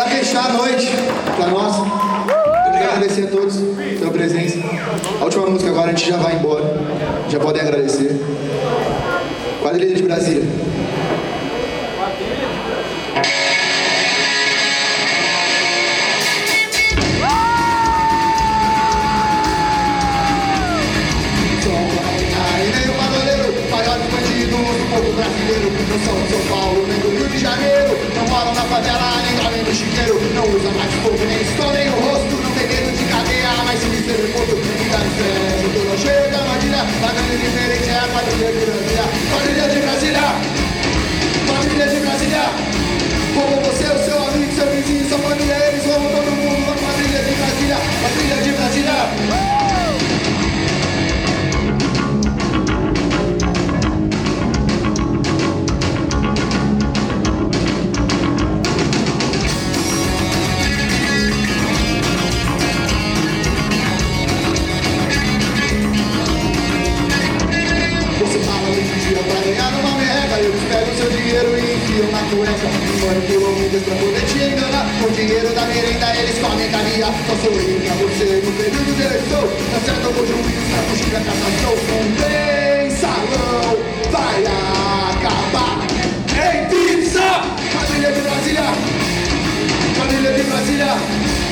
Para fechar a noite, para nós, eu quero agradecer a todos pela presença. A última música agora a gente já vai embora. Já podem agradecer. Quadrilha de Brasília. Não de São Paulo, nem do Rio de Janeiro. Moram na favela, nem dormem no chiqueiro. Não usa mais fogo, nem escondem o rosto. Não tem medo de cadeia, mas se me ser morto, fica no estresse. Eu tô cheio da armadilha, pagando diferente é a quadrilha de Brasília. Quadrilha de Eu pego seu dinheiro e enfio na cueca Manipulam mídias pra poder te enganar Com o dinheiro da merenda eles comem carinha Só sou eu pra você no período de eleição Tá eu vou juiz pra fugir da cassação Com mensalão vai acabar. Em pizza! Quadrilha de Brasília! Quadrilha de Brasília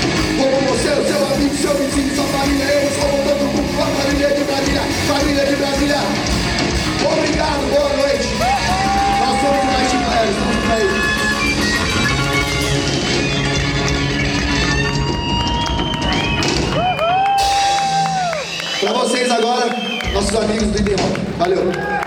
agora, nossos amigos do Rock. Valeu.